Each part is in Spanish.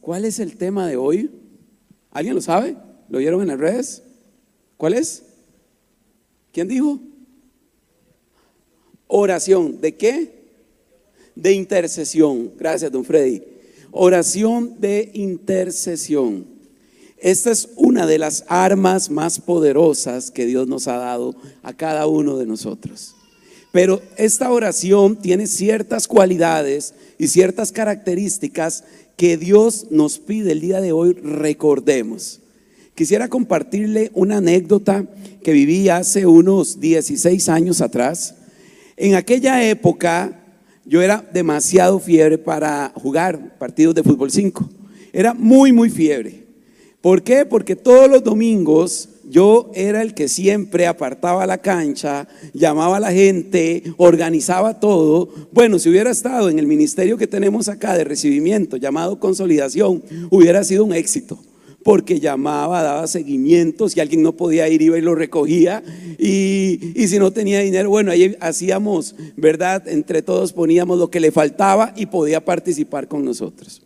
¿cuál es el tema de hoy? ¿Alguien lo sabe? ¿Lo vieron en las redes? ¿Cuál es? ¿Quién dijo? Oración. ¿De qué? De intercesión. Gracias, don Freddy. Oración de intercesión. Esta es una de las armas más poderosas que Dios nos ha dado a cada uno de nosotros. Pero esta oración tiene ciertas cualidades y ciertas características que Dios nos pide el día de hoy recordemos. Quisiera compartirle una anécdota que viví hace unos 16 años atrás. En aquella época yo era demasiado fiebre para jugar partidos de fútbol 5. Era muy, muy fiebre. ¿Por qué? Porque todos los domingos yo era el que siempre apartaba la cancha, llamaba a la gente, organizaba todo. Bueno, si hubiera estado en el ministerio que tenemos acá de recibimiento, llamado consolidación, hubiera sido un éxito. Porque llamaba, daba seguimientos, si alguien no podía ir, iba y lo recogía. Y, y si no tenía dinero, bueno, ahí hacíamos, ¿verdad? Entre todos poníamos lo que le faltaba y podía participar con nosotros.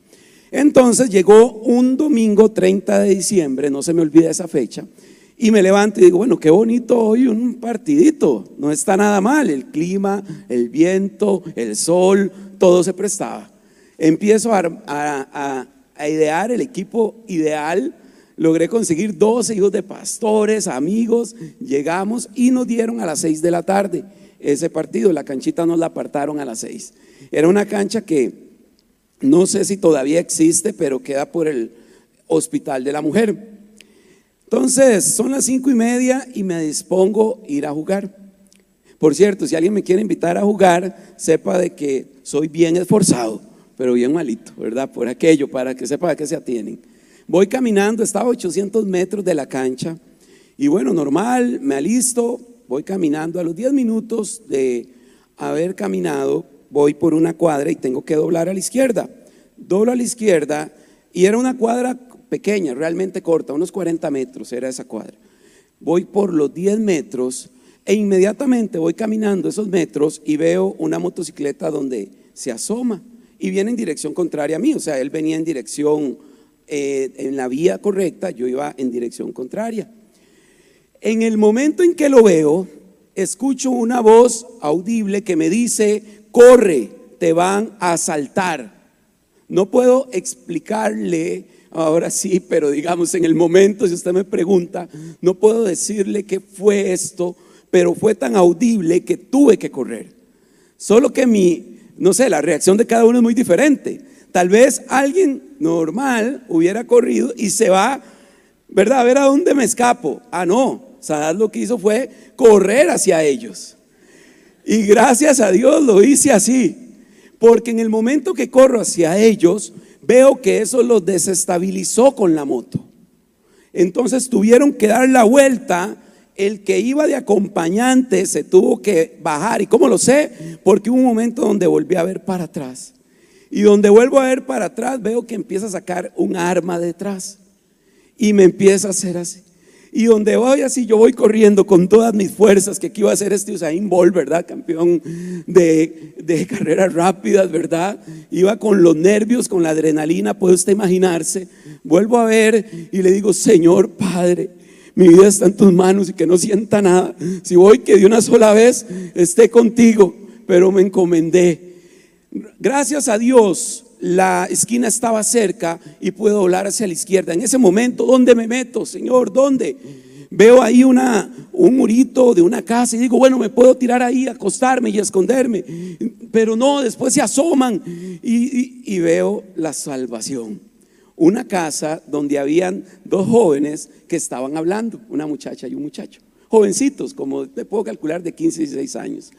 Entonces llegó un domingo 30 de diciembre, no se me olvida esa fecha, y me levanto y digo, bueno, qué bonito hoy un partidito, no está nada mal, el clima, el viento, el sol, todo se prestaba. Empiezo a, idear el equipo ideal, logré conseguir 12 hijos de pastores, amigos, llegamos y nos dieron a las 6 de la tarde ese partido, la canchita nos la apartaron a las 6. Era una cancha que no sé si todavía existe, pero queda por el Hospital de la Mujer. Entonces, son las cinco y media y me dispongo a ir a jugar. Por cierto, si alguien me quiere invitar a jugar, sepa de que soy bien esforzado, pero bien malito, ¿verdad? Por aquello, para que sepa a qué se atienen. Voy caminando, estaba a 800 metros de la cancha y bueno, normal, me alisto, voy caminando. A los 10 minutos de haber caminado, voy por una cuadra y tengo que doblar a la izquierda. Doblo a la izquierda y era una cuadra pequeña, realmente corta, unos 40 metros era esa cuadra. Voy por los 10 metros e inmediatamente voy caminando esos metros y veo una motocicleta donde se asoma y viene en dirección contraria a mí. O sea, él venía en dirección, eh, en la vía correcta, yo iba en dirección contraria. En el momento en que lo veo, escucho una voz audible que me dice, corre, te van a asaltar. No puedo explicarle ahora sí, pero digamos en el momento, si usted me pregunta, no puedo decirle qué fue esto, pero fue tan audible que tuve que correr. Solo que mi, no sé, la reacción de cada uno es muy diferente. Tal vez alguien normal hubiera corrido y se va, ¿verdad? A ver a dónde me escapo. Ah, no. Sadat lo que hizo fue correr hacia ellos. Y gracias a Dios lo hice así. Porque en el momento que corro hacia ellos, veo que eso los desestabilizó con la moto. Entonces tuvieron que dar la vuelta. El que iba de acompañante se tuvo que bajar. ¿Y cómo lo sé? Porque hubo un momento donde volví a ver para atrás. Y donde vuelvo a ver para atrás, veo que empieza a sacar un arma detrás. Y me empieza a hacer así. Y donde voy así, yo voy corriendo con todas mis fuerzas, que aquí iba a ser este Usain Bolt, ¿verdad? Campeón de, de carreras rápidas, ¿verdad? Iba con los nervios, con la adrenalina, puede usted imaginarse. Vuelvo a ver y le digo, Señor Padre, mi vida está en tus manos y que no sienta nada. Si voy, que de una sola vez esté contigo, pero me encomendé. Gracias a Dios, la esquina estaba cerca y puedo doblar hacia la izquierda. En ese momento, ¿dónde me meto, Señor? ¿Dónde? Veo ahí una, un murito de una casa y digo, bueno, me puedo tirar ahí, acostarme y esconderme. Pero no, después se asoman y, veo la salvación. Una casa donde habían dos jóvenes que estaban hablando, una muchacha y un muchacho. Jovencitos, como te puedo calcular, de 15 y 16 años.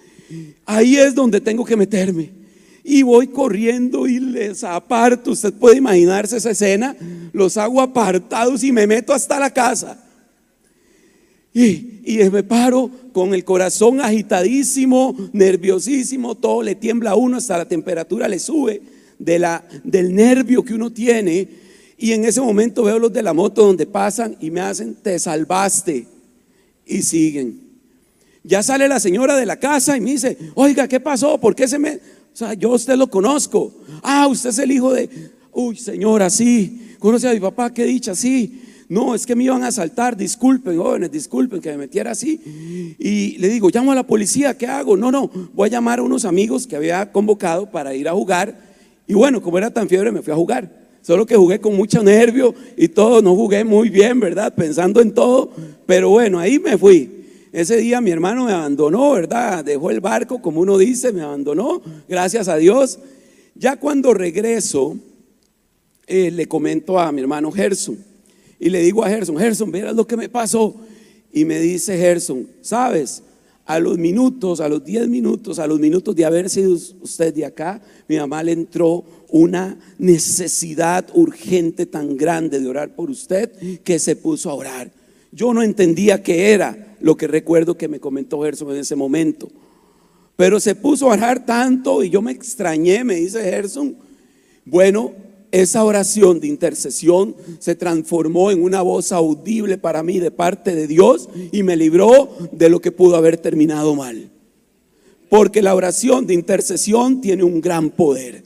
Ahí es donde tengo que meterme y voy corriendo y les aparto. Usted puede imaginarse esa escena. Los hago apartados y me meto hasta la casa. Y, y, me paro con el corazón agitadísimo, nerviosísimo, todo le tiembla a uno, hasta la temperatura le sube de la, del nervio que uno tiene. Y en ese momento veo los de la moto donde pasan y me hacen, te salvaste. Y siguen. Ya sale la señora de la casa y me dice, oiga, ¿qué pasó? ¿Por qué se me... O sea, yo usted lo conozco. Ah, usted es el hijo de... Uy, señora, sí. Conoce a mi papá, qué dicha, sí. No, es que me iban a asaltar, disculpen, jóvenes, disculpen que me metiera así. Y le digo, llamo a la policía, ¿qué hago? No, no, voy a llamar a unos amigos que había convocado para ir a jugar. Y bueno, como era tan fiebre, me fui a jugar. Solo que jugué con mucho nervio y todo, no jugué muy bien, ¿verdad? Pensando en todo. Pero bueno, ahí me fui. Ese día mi hermano me abandonó, ¿verdad? Dejó el barco, como uno dice, me abandonó, gracias a Dios. Ya cuando regreso, eh, le comento a mi hermano Gerson y le digo a Gerson, Gerson, verás lo que me pasó. Y me dice Gerson, sabes, a los minutos, a los 10 minutos, a los minutos de haber sido usted de acá, mi mamá le entró una necesidad urgente tan grande de orar por usted que se puso a orar. Yo no entendía qué era lo que recuerdo que me comentó Gerson en ese momento. Pero se puso a orar tanto y yo me extrañé, me dice Gerson. Bueno, esa oración de intercesión se transformó en una voz audible para mí de parte de Dios y me libró de lo que pudo haber terminado mal. Porque la oración de intercesión tiene un gran poder.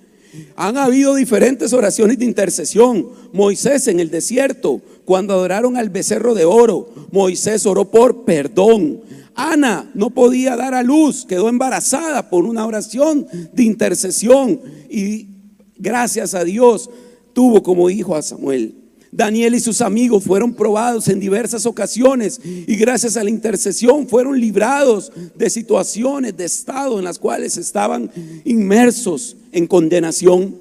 Han habido diferentes oraciones de intercesión. Moisés en el desierto, cuando adoraron al becerro de oro, Moisés oró por perdón. Ana no podía dar a luz, quedó embarazada por una oración de intercesión y gracias a Dios, tuvo como hijo a Samuel. Daniel y sus amigos fueron probados en diversas ocasiones y gracias a la intercesión fueron librados de situaciones de estado en las cuales estaban inmersos en condenación.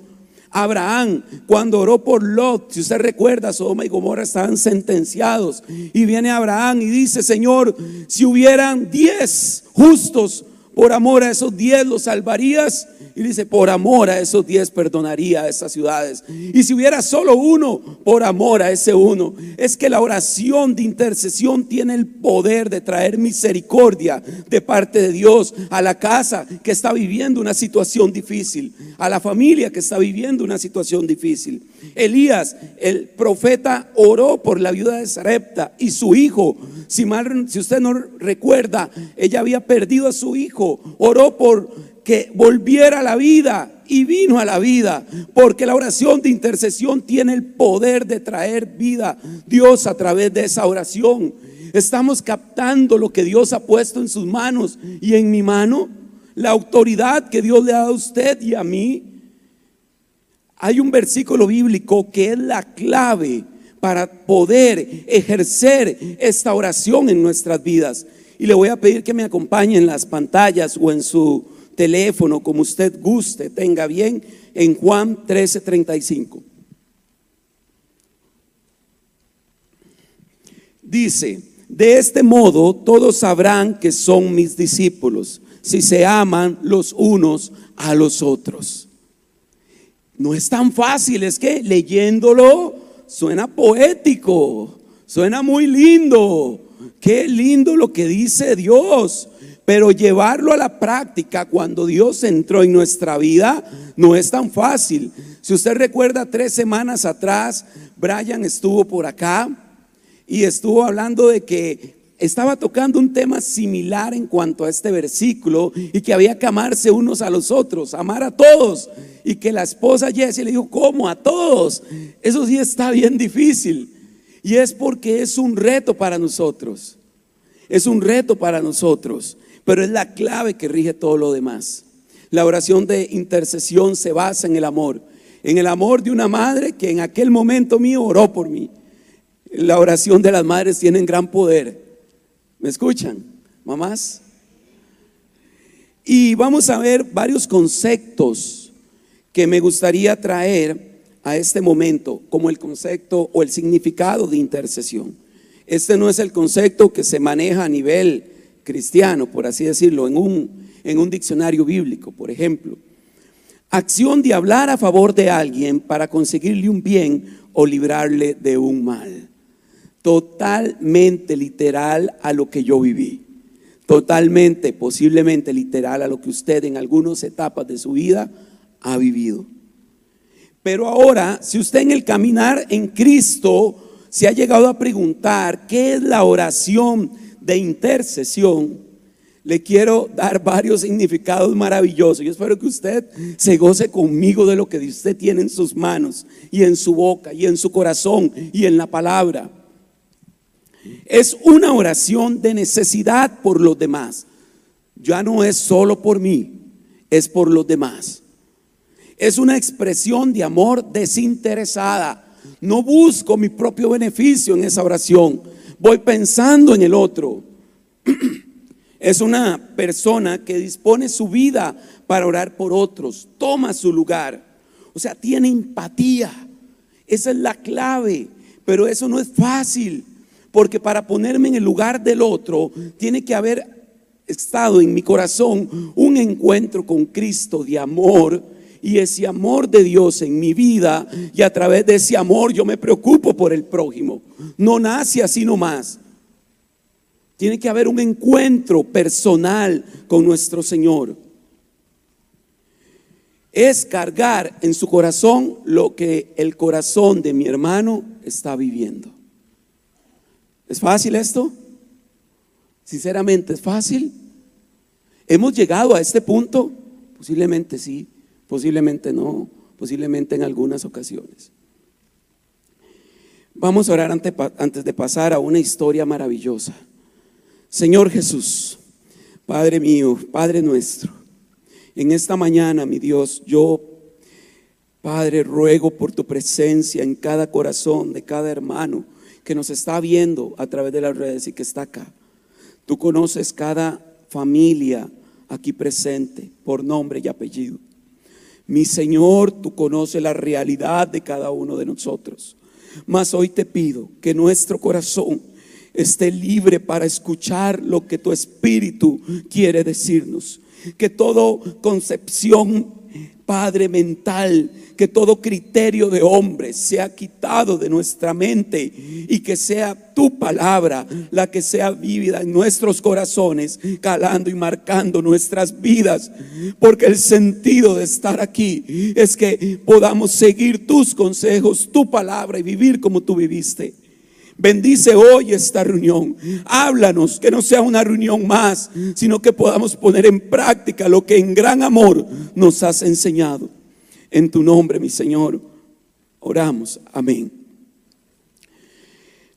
Abraham, cuando oró por Lot, si usted recuerda, Sodoma y Gomorra estaban sentenciados. Y viene Abraham y dice, Señor, si hubieran diez justos, por amor a esos diez los salvarías. Y dice, por amor a esos diez perdonaría a esas ciudades. Y si hubiera solo uno, por amor a ese uno. Es que la oración de intercesión tiene el poder de traer misericordia de parte de Dios a la casa que está viviendo una situación difícil, a la familia que está viviendo una situación difícil. Elías, el profeta, oró por la viuda de Sarepta y su hijo. Si, si usted no recuerda, ella había perdido a su hijo. Oró por que volviera a la vida y vino a la vida, porque la oración de intercesión tiene el poder de traer vida. Dios a través de esa oración. Estamos captando lo que Dios ha puesto en sus manos y en mi mano, la autoridad que Dios le ha dado a usted y a mí. Hay un versículo bíblico que es la clave para poder ejercer esta oración en nuestras vidas. Y le voy a pedir que me acompañe en las pantallas o en su teléfono, como usted guste, tenga bien, en Juan 13:35. Dice, de este modo todos sabrán que son mis discípulos, si se aman los unos a los otros. No es tan fácil, es que leyéndolo suena poético, suena muy lindo. Qué lindo lo que dice Dios. Pero llevarlo a la práctica cuando Dios entró en nuestra vida no es tan fácil. Si usted recuerda, tres semanas atrás, Brian estuvo por acá y estuvo hablando de que estaba tocando un tema similar en cuanto a este versículo y que había que amarse unos a los otros, amar a todos. Y que la esposa Jessie le dijo, ¿cómo? A todos. Eso sí está bien difícil. Y es porque es un reto para nosotros. Es un reto para nosotros pero es la clave que rige todo lo demás. La oración de intercesión se basa en el amor, en el amor de una madre que en aquel momento mío oró por mí. La oración de las madres tiene gran poder. ¿Me escuchan, mamás? Y vamos a ver varios conceptos que me gustaría traer a este momento, como el concepto o el significado de intercesión. Este no es el concepto que se maneja a nivel cristiano, por así decirlo, en un, en un diccionario bíblico, por ejemplo. Acción de hablar a favor de alguien para conseguirle un bien o librarle de un mal. Totalmente literal a lo que yo viví. Totalmente, posiblemente literal a lo que usted en algunas etapas de su vida ha vivido. Pero ahora, si usted en el caminar en Cristo se ha llegado a preguntar qué es la oración de intercesión, le quiero dar varios significados maravillosos. Yo espero que usted se goce conmigo de lo que usted tiene en sus manos y en su boca y en su corazón y en la palabra. Es una oración de necesidad por los demás. Ya no es solo por mí, es por los demás. Es una expresión de amor desinteresada. No busco mi propio beneficio en esa oración. Voy pensando en el otro. Es una persona que dispone su vida para orar por otros, toma su lugar. O sea, tiene empatía. Esa es la clave. Pero eso no es fácil, porque para ponerme en el lugar del otro, tiene que haber estado en mi corazón un encuentro con Cristo de amor y ese amor de Dios en mi vida y a través de ese amor yo me preocupo por el prójimo. No nace así nomás. Tiene que haber un encuentro personal con nuestro Señor. Es cargar en su corazón lo que el corazón de mi hermano está viviendo. ¿Es fácil esto? Sinceramente, ¿es fácil? ¿Hemos llegado a este punto? Posiblemente sí, posiblemente no, posiblemente en algunas ocasiones. Vamos a orar antes de pasar a una historia maravillosa. Señor Jesús, Padre mío, Padre nuestro, en esta mañana, mi Dios, yo, Padre, ruego por tu presencia en cada corazón de cada hermano que nos está viendo a través de las redes y que está acá. Tú conoces cada familia aquí presente por nombre y apellido. Mi Señor, tú conoces la realidad de cada uno de nosotros. Mas hoy te pido que nuestro corazón esté libre para escuchar lo que tu espíritu quiere decirnos. Que todo concepción, Padre mental, que todo criterio de hombre sea quitado de nuestra mente y que sea tu palabra la que sea vívida en nuestros corazones, calando y marcando nuestras vidas. Porque el sentido de estar aquí es que podamos seguir tus consejos, tu palabra y vivir como tú viviste. Bendice hoy esta reunión. Háblanos, que no sea una reunión más, sino que podamos poner en práctica lo que en gran amor nos has enseñado. En tu nombre, mi Señor, oramos. Amén.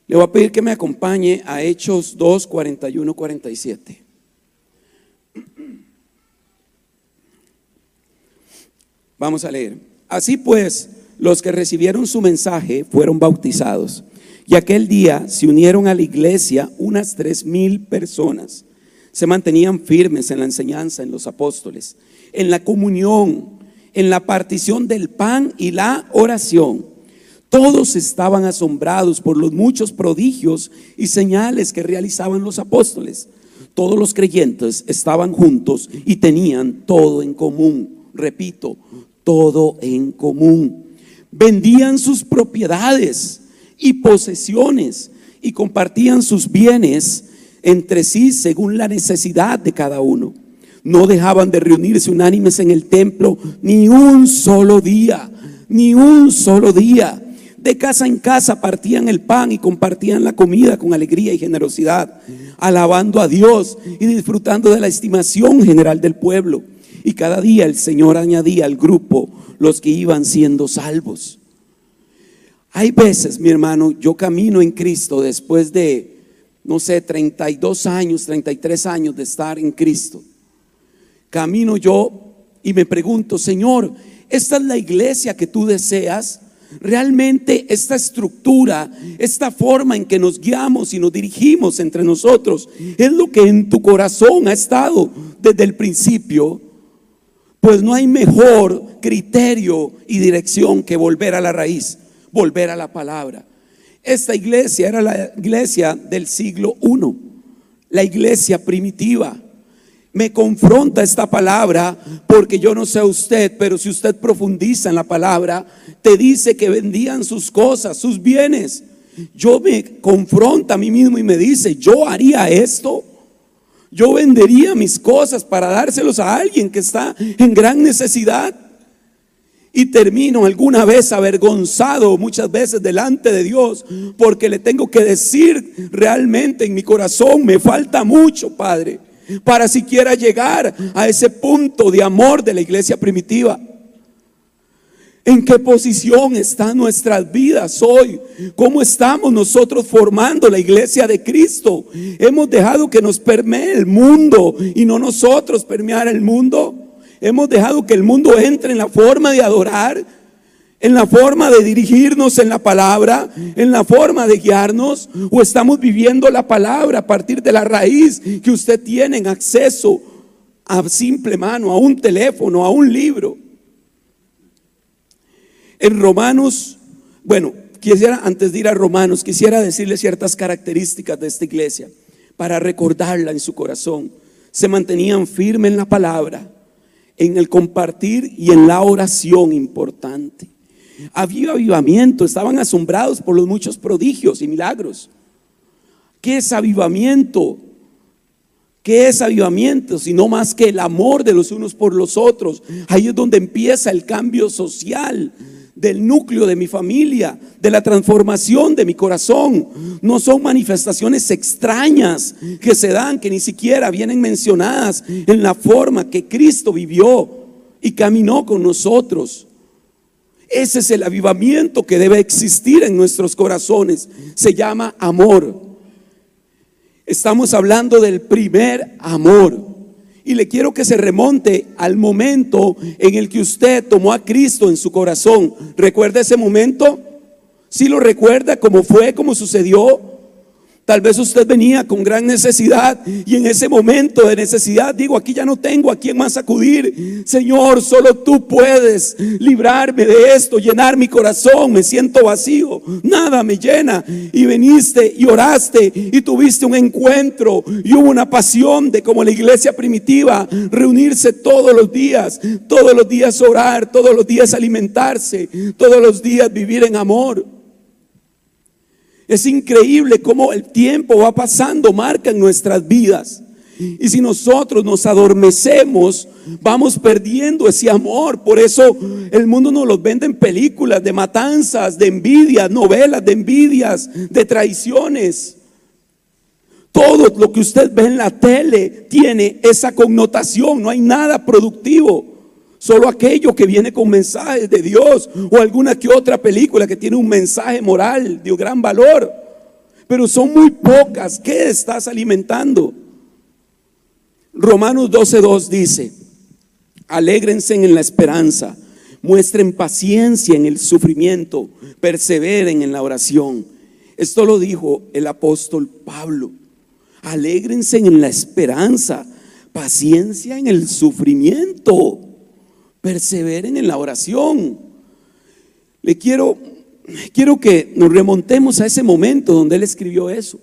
Le voy a pedir que me acompañe a Hechos 2, 41, 47. Vamos a leer. Así pues, los que recibieron su mensaje fueron bautizados. Y aquel día se unieron a la iglesia unas tres mil personas. Se mantenían firmes en la enseñanza, en los apóstoles, en la comunión, en la partición del pan y la oración. Todos estaban asombrados por los muchos prodigios y señales que realizaban los apóstoles. Todos los creyentes estaban juntos y tenían todo en común. Repito, todo en común. Vendían sus propiedades y posesiones y compartían sus bienes entre sí según la necesidad de cada uno. No dejaban de reunirse unánimes en el templo ni un solo día, ni un solo día. De casa en casa partían el pan y compartían la comida con alegría y generosidad, alabando a Dios y disfrutando de la estimación general del pueblo. Y cada día el Señor añadía al grupo los que iban siendo salvos. Hay veces, mi hermano, yo camino en Cristo después de, no sé, 32 años, 33 años de estar en Cristo. Camino yo y me pregunto, Señor, ¿esta es la iglesia que tú deseas? Realmente esta estructura, esta forma en que nos guiamos y nos dirigimos entre nosotros, es lo que en tu corazón ha estado desde el principio. Pues no hay mejor criterio y dirección que volver a la raíz volver a la palabra. Esta iglesia era la iglesia del siglo I, la iglesia primitiva. Me confronta esta palabra porque yo no sé usted, pero si usted profundiza en la palabra, te dice que vendían sus cosas, sus bienes. Yo me confronta a mí mismo y me dice, yo haría esto. Yo vendería mis cosas para dárselos a alguien que está en gran necesidad y termino alguna vez avergonzado muchas veces delante de Dios porque le tengo que decir realmente en mi corazón, me falta mucho, Padre. para siquiera llegar a ese punto de amor de la iglesia primitiva. ¿En qué posición están nuestras vidas hoy? ¿Cómo estamos nosotros formando la iglesia de Cristo? ¿Hemos dejado que nos permee el mundo y no nosotros permear el mundo? ¿Hemos dejado que el mundo entre en la forma de adorar? ¿En la forma de dirigirnos en la palabra? ¿En la forma de guiarnos? ¿O estamos viviendo la palabra a partir de la raíz que usted tiene en acceso a simple mano, a un teléfono, a un libro? En Romanos, bueno, quisiera, antes de ir a Romanos, quisiera decirle ciertas características de esta iglesia para recordarla en su corazón. Se mantenían firmes en la palabra, en el compartir y en la oración importante. Había avivamiento, estaban asombrados por los muchos prodigios y milagros. ¿Qué es avivamiento? ¿Qué es avivamiento? Sino más que el amor de los unos por los otros. Ahí es donde empieza el cambio social del núcleo de mi familia, de la transformación de mi corazón. No son manifestaciones extrañas que se dan, que ni siquiera vienen mencionadas en la forma que Cristo vivió y caminó con nosotros. Ese es el avivamiento que debe existir en nuestros corazones. Se llama amor. Estamos hablando del primer amor. Y le quiero que se remonte al momento en el que usted tomó a Cristo en su corazón. ¿Recuerda ese momento? Si lo recuerda, cómo fue, cómo sucedió. Tal vez usted venía con gran necesidad y en ese momento de necesidad digo, aquí ya no tengo a quién más acudir. Señor, solo tú puedes librarme de esto, llenar mi corazón, me siento vacío, nada me llena. Y viniste y oraste y tuviste un encuentro y hubo una pasión de como la iglesia primitiva, reunirse todos los días, todos los días orar, todos los días alimentarse, todos los días vivir en amor. Es increíble cómo el tiempo va pasando, marca en nuestras vidas. Y si nosotros nos adormecemos, vamos perdiendo ese amor. Por eso el mundo nos los vende en películas de matanzas, de envidias, novelas de envidias, de traiciones. Todo lo que usted ve en la tele tiene esa connotación, no hay nada productivo. Solo aquello que viene con mensajes de Dios o alguna que otra película que tiene un mensaje moral de gran valor. Pero son muy pocas. ¿Qué estás alimentando? Romanos 12.2 dice, alégrense en la esperanza, muestren paciencia en el sufrimiento, perseveren en la oración. Esto lo dijo el apóstol Pablo. Alégrense en la esperanza, paciencia en el sufrimiento perseveren en la oración. Le quiero, quiero que nos remontemos a ese momento donde él escribió eso.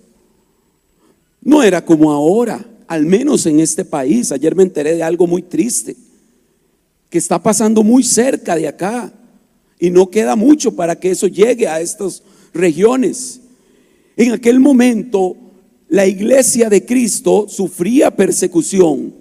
No era como ahora, al menos en este país. Ayer me enteré de algo muy triste que está pasando muy cerca de acá y no queda mucho para que eso llegue a estas regiones. En aquel momento la iglesia de Cristo sufría persecución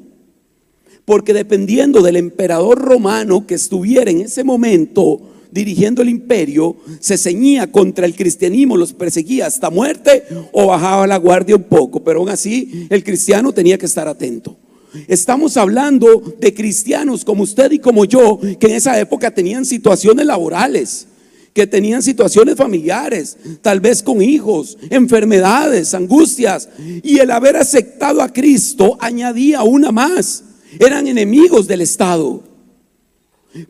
porque dependiendo del emperador romano que estuviera en ese momento dirigiendo el imperio, se ceñía contra el cristianismo, los perseguía hasta muerte o bajaba la guardia un poco, pero aún así el cristiano tenía que estar atento. Estamos hablando de cristianos como usted y como yo, que en esa época tenían situaciones laborales, que tenían situaciones familiares, tal vez con hijos, enfermedades, angustias, y el haber aceptado a Cristo añadía una más eran enemigos del Estado.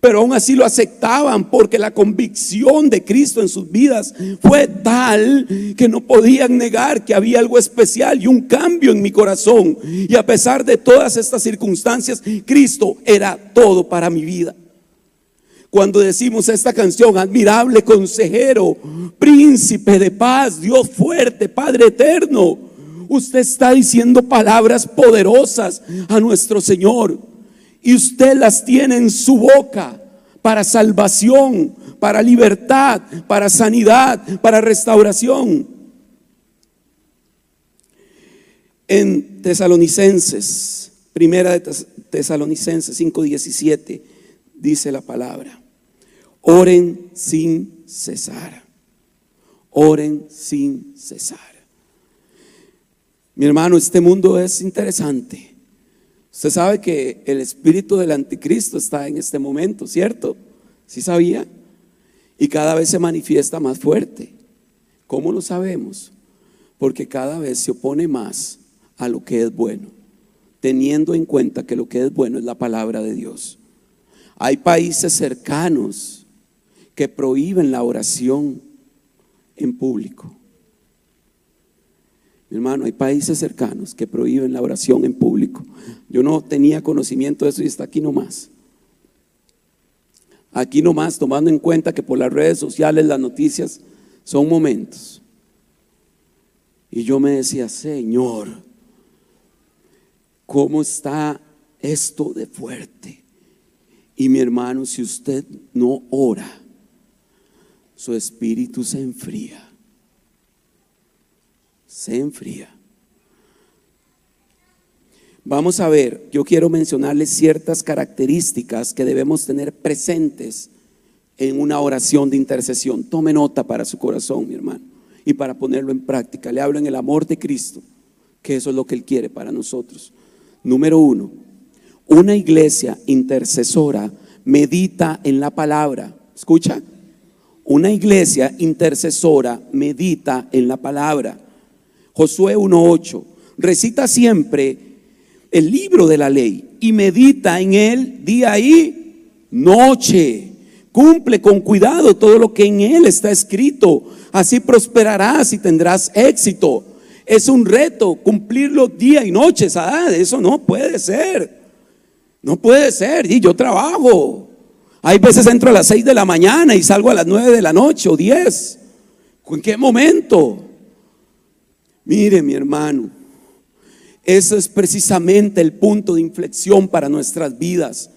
Pero aún así lo aceptaban porque la convicción de Cristo en sus vidas fue tal que no podían negar que había algo especial y un cambio en mi corazón. Y a pesar de todas estas circunstancias, Cristo era todo para mi vida. Cuando decimos esta canción, admirable consejero, príncipe de paz, Dios fuerte, Padre eterno, Usted está diciendo palabras poderosas a nuestro Señor. Y usted las tiene en su boca para salvación, para libertad, para sanidad, para restauración. En Tesalonicenses, primera de Tesalonicenses 5:17, dice la palabra, oren sin cesar, oren sin cesar. Mi hermano, este mundo es interesante. Usted sabe que el espíritu del anticristo está en este momento, ¿cierto? ¿Sí sabía? Y cada vez se manifiesta más fuerte. ¿Cómo lo sabemos? Porque cada vez se opone más a lo que es bueno, teniendo en cuenta que lo que es bueno es la palabra de Dios. Hay países cercanos que prohíben la oración en público. Mi hermano, hay países cercanos que prohíben la oración en público. Yo no tenía conocimiento de eso y está aquí nomás. Aquí nomás, tomando en cuenta que por las redes sociales las noticias son momentos. Y yo me decía, Señor, ¿cómo está esto de fuerte? Y mi hermano, si usted no ora, su espíritu se enfría. Se enfría. Vamos a ver, yo quiero mencionarles ciertas características que debemos tener presentes en una oración de intercesión. Tome nota para su corazón, mi hermano, y para ponerlo en práctica. Le hablo en el amor de Cristo, que eso es lo que Él quiere para nosotros. Número uno, una iglesia intercesora medita en la palabra. ¿Escucha? Una iglesia intercesora medita en la palabra. Josué 1.8. Recita siempre el libro de la ley y medita en él día y noche. Cumple con cuidado todo lo que en él está escrito. Así prosperarás y tendrás éxito. Es un reto cumplirlo día y noche. Eso no puede ser. No puede ser. Y yo trabajo. Hay veces entro a las 6 de la mañana y salgo a las 9 de la noche o 10. ¿En qué momento? Mire, mi hermano, ese es precisamente el punto de inflexión para nuestras vidas.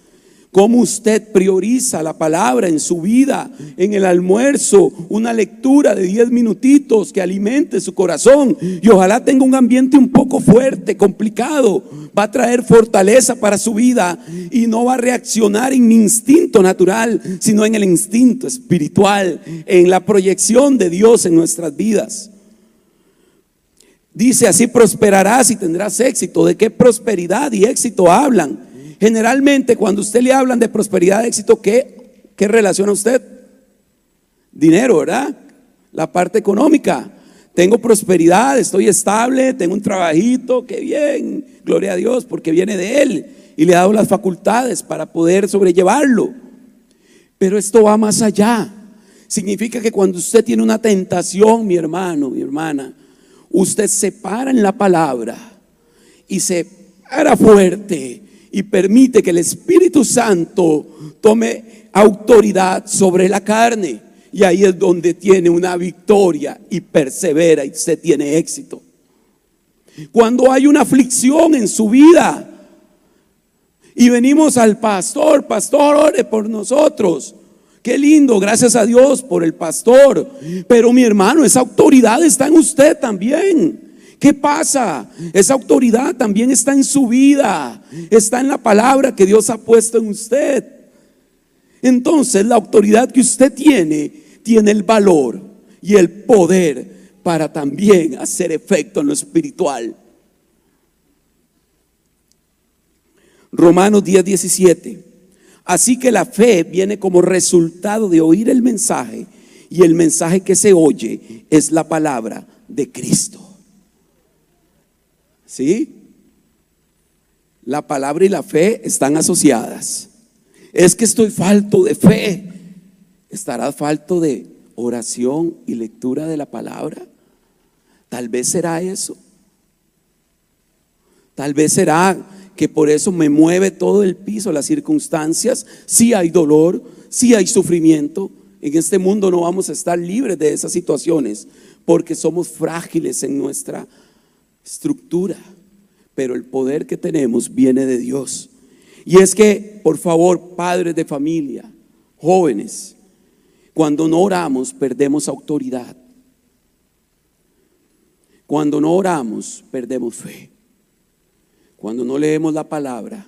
Cómo usted prioriza la palabra en su vida, en el almuerzo, una lectura de 10 minutitos que alimente su corazón y ojalá tenga un ambiente un poco fuerte, complicado. Va a traer fortaleza para su vida y no va a reaccionar en mi instinto natural, sino en el instinto espiritual, en la proyección de Dios en nuestras vidas. Dice, así prosperarás y tendrás éxito. ¿De qué prosperidad y éxito hablan? Generalmente cuando usted le hablan de prosperidad, éxito, ¿qué, qué relaciona usted? Dinero, ¿verdad? La parte económica. Tengo prosperidad, estoy estable, tengo un trabajito, qué bien, gloria a Dios, porque viene de Él y le ha dado las facultades para poder sobrellevarlo. Pero esto va más allá. Significa que cuando usted tiene una tentación, mi hermano, mi hermana, usted se para en la palabra y se para fuerte y permite que el Espíritu Santo tome autoridad sobre la carne. Y ahí es donde tiene una victoria y persevera y se tiene éxito. Cuando hay una aflicción en su vida y venimos al pastor, pastor, ore por nosotros. Qué lindo, gracias a Dios por el pastor. Pero mi hermano, esa autoridad está en usted también. ¿Qué pasa? Esa autoridad también está en su vida. Está en la palabra que Dios ha puesto en usted. Entonces la autoridad que usted tiene tiene el valor y el poder para también hacer efecto en lo espiritual. Romanos 10, 17. Así que la fe viene como resultado de oír el mensaje y el mensaje que se oye es la palabra de Cristo. ¿Sí? La palabra y la fe están asociadas. Es que estoy falto de fe. ¿Estará falto de oración y lectura de la palabra? Tal vez será eso. Tal vez será que por eso me mueve todo el piso, las circunstancias. Si hay dolor, si hay sufrimiento. En este mundo no vamos a estar libres de esas situaciones porque somos frágiles en nuestra estructura. Pero el poder que tenemos viene de Dios. Y es que, por favor, padres de familia, jóvenes, cuando no oramos perdemos autoridad. Cuando no oramos perdemos fe. Cuando no leemos la palabra,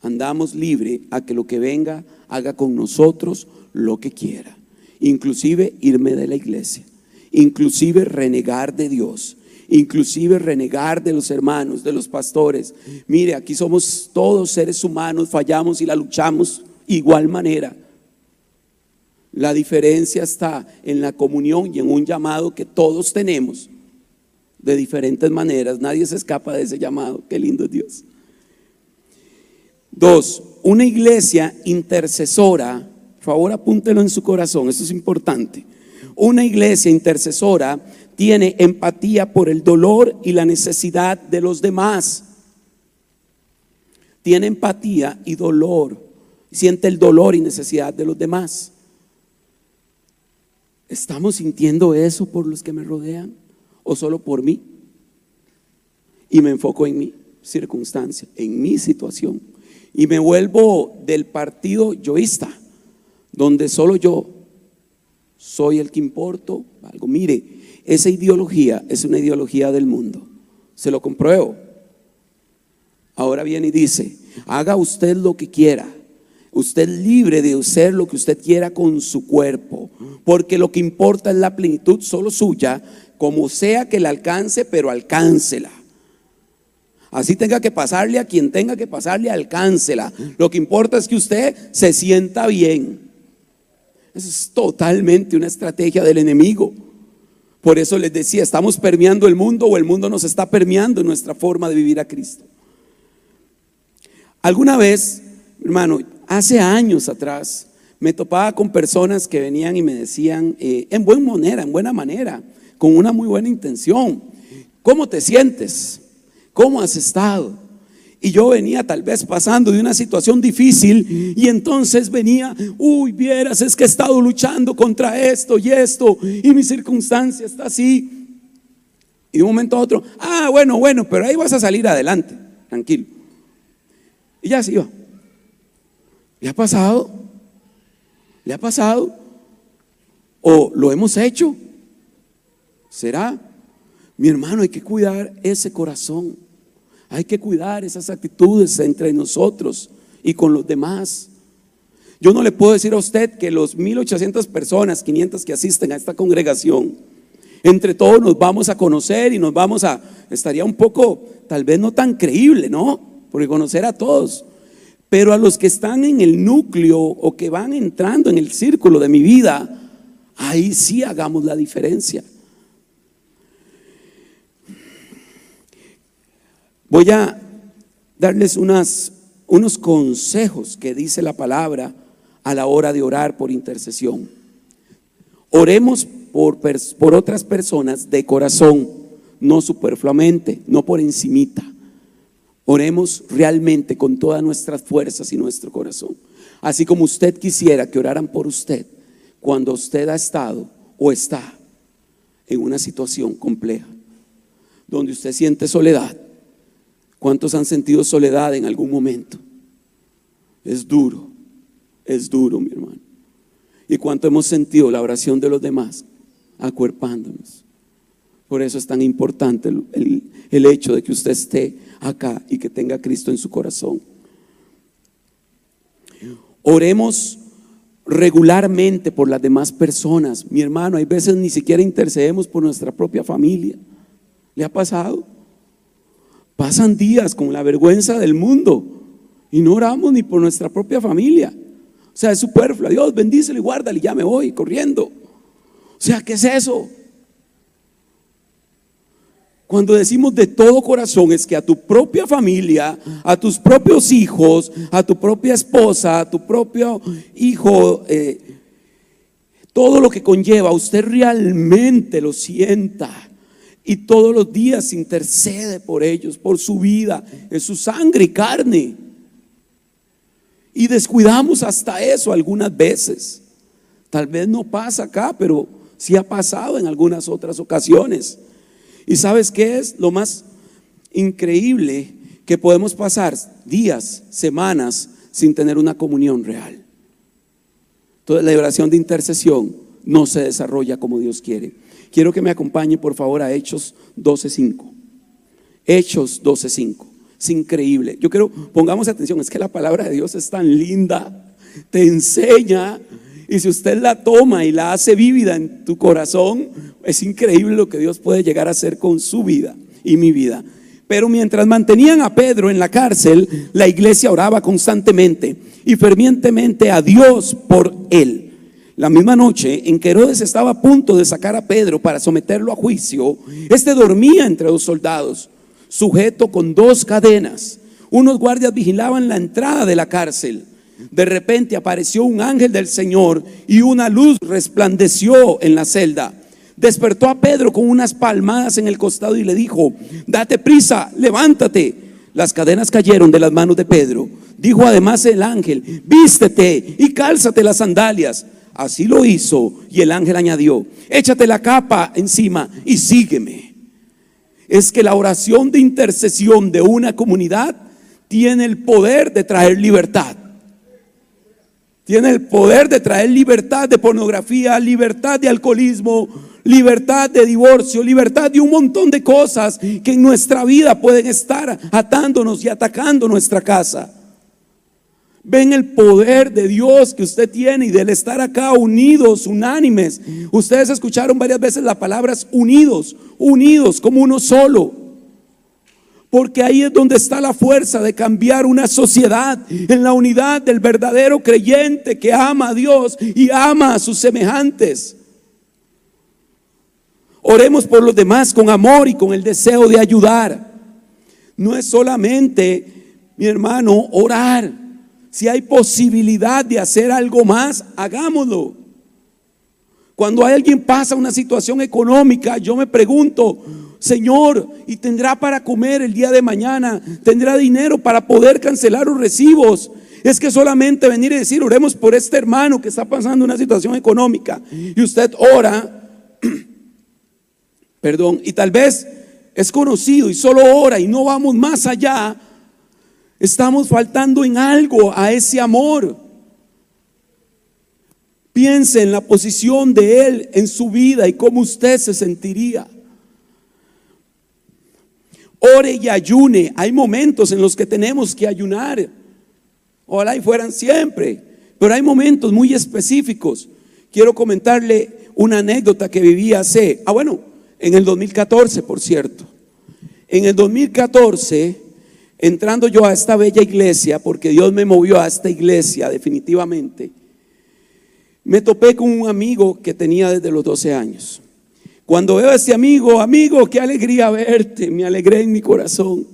andamos libre a que lo que venga haga con nosotros lo que quiera. Inclusive irme de la iglesia, inclusive renegar de Dios, inclusive renegar de los hermanos, de los pastores. Mire, aquí somos todos seres humanos, fallamos y la luchamos igual manera. La diferencia está en la comunión y en un llamado que todos tenemos de diferentes maneras. Nadie se escapa de ese llamado. Qué lindo Dios. Dos, una iglesia intercesora, por favor apúntelo en su corazón, eso es importante. Una iglesia intercesora tiene empatía por el dolor y la necesidad de los demás. Tiene empatía y dolor, siente el dolor y necesidad de los demás. ¿Estamos sintiendo eso por los que me rodean o solo por mí? Y me enfoco en mi circunstancia, en mi situación. Y me vuelvo del partido yoísta, donde solo yo soy el que importo algo. Mire, esa ideología es una ideología del mundo. Se lo compruebo. Ahora viene y dice, haga usted lo que quiera. Usted libre de hacer lo que usted quiera con su cuerpo, porque lo que importa es la plenitud solo suya, como sea que la alcance, pero alcáncela. Así tenga que pasarle a quien tenga que pasarle, alcáncela. Lo que importa es que usted se sienta bien. Eso es totalmente una estrategia del enemigo. Por eso les decía, estamos permeando el mundo o el mundo nos está permeando en nuestra forma de vivir a Cristo. Alguna vez, hermano, hace años atrás, me topaba con personas que venían y me decían, eh, en buena manera, en buena manera, con una muy buena intención, ¿cómo te sientes? ¿Cómo has estado? Y yo venía tal vez pasando de una situación difícil y entonces venía, uy, vieras, es que he estado luchando contra esto y esto y mi circunstancia está así. Y de un momento a otro, ah, bueno, bueno, pero ahí vas a salir adelante, tranquilo. Y ya se iba. ¿Le ha pasado? ¿Le ha pasado? ¿O lo hemos hecho? ¿Será? Mi hermano, hay que cuidar ese corazón. Hay que cuidar esas actitudes entre nosotros y con los demás. Yo no le puedo decir a usted que los 1800 personas, 500 que asisten a esta congregación, entre todos nos vamos a conocer y nos vamos a, estaría un poco, tal vez no tan creíble, ¿no? Porque conocer a todos. Pero a los que están en el núcleo o que van entrando en el círculo de mi vida, ahí sí hagamos la diferencia. Voy a darles unos consejos que dice la palabra a la hora de orar por intercesión. Oremos por, por otras personas de corazón, no superfluamente, no por encimita. Oremos realmente con todas nuestras fuerzas y nuestro corazón. Así como usted quisiera que oraran por usted cuando usted ha estado o está en una situación compleja, donde usted siente soledad, ¿Cuántos han sentido soledad en algún momento? Es duro, es duro, mi hermano. ¿Y cuánto hemos sentido la oración de los demás acuerpándonos? Por eso es tan importante el, hecho de que usted esté acá y que tenga a Cristo en su corazón. Oremos regularmente por las demás personas. Mi hermano, hay veces ni siquiera intercedemos por nuestra propia familia. ¿Le ha pasado? Pasan días con la vergüenza del mundo y no oramos ni por nuestra propia familia. O sea, es superfluo. Dios bendícelo y guárdale, ya me voy corriendo. O sea, ¿qué es eso? Cuando decimos de todo corazón es que a tu propia familia, a tus propios hijos, a tu propia esposa, a tu propio hijo, eh, todo lo que conlleva, usted realmente lo sienta y todos los días intercede por ellos, por su vida, en su sangre y carne. Y descuidamos hasta eso algunas veces. Tal vez no pasa acá, pero sí ha pasado en algunas otras ocasiones. ¿Y sabes qué es lo más increíble? Que podemos pasar días, semanas sin tener una comunión real. Entonces la oración de intercesión no se desarrolla como Dios quiere. Quiero que me acompañe por favor a Hechos 12.5. Hechos 12.5. Es increíble. Yo quiero, pongamos atención, es que la palabra de Dios es tan linda. Te enseña Y si usted la toma y la hace vívida en tu corazón, es increíble lo que Dios puede llegar a hacer con su vida y mi vida. Pero mientras mantenían a Pedro en la cárcel, la iglesia oraba constantemente y fervientemente a Dios por él. La misma noche en que Herodes estaba a punto de sacar a Pedro para someterlo a juicio, este dormía entre dos soldados, sujeto con dos cadenas. Unos guardias vigilaban la entrada de la cárcel. De repente apareció un ángel del Señor y una luz resplandeció en la celda. Despertó a Pedro con unas palmadas en el costado y le dijo, date prisa, levántate. Las cadenas cayeron de las manos de Pedro. Dijo además el ángel, vístete y cálzate las sandalias. Así lo hizo y el ángel añadió, échate la capa encima y sígueme. Es que la oración de intercesión de una comunidad tiene el poder de traer libertad. Tiene el poder de traer libertad de pornografía, libertad de alcoholismo, libertad de divorcio, libertad de un montón de cosas que en nuestra vida pueden estar atándonos y atacando nuestra casa. Ven el poder de Dios que usted tiene y del estar acá unidos, unánimes. Ustedes escucharon varias veces las palabras unidos, unidos como uno solo. Porque ahí es donde está la fuerza de cambiar una sociedad en la unidad del verdadero creyente que ama a Dios y ama a sus semejantes. Oremos por los demás con amor y con el deseo de ayudar. No es solamente, mi hermano, orar. Si hay posibilidad de hacer algo más, hagámoslo. Cuando alguien pasa una situación económica, yo me pregunto, Señor, ¿y tendrá para comer el día de mañana? ¿Tendrá dinero para poder cancelar los recibos? Es que solamente venir y decir, oremos por este hermano que está pasando una situación económica. Y usted ora perdón, y tal vez es conocido y solo ora y no vamos más allá, estamos faltando en algo a ese amor. Piense en la posición de Él en su vida y cómo usted se sentiría. Ore y ayune. Hay momentos en los que tenemos que ayunar. Ojalá y fueran siempre. Pero hay momentos muy específicos. Quiero comentarle una anécdota que viví hace, ah bueno, en el 2014, por cierto. En el 2014, entrando yo a esta bella iglesia, porque Dios me movió a esta iglesia definitivamente, me topé con un amigo que tenía desde los 12 años. Cuando veo a este amigo, amigo, qué alegría verte, me alegré en mi corazón.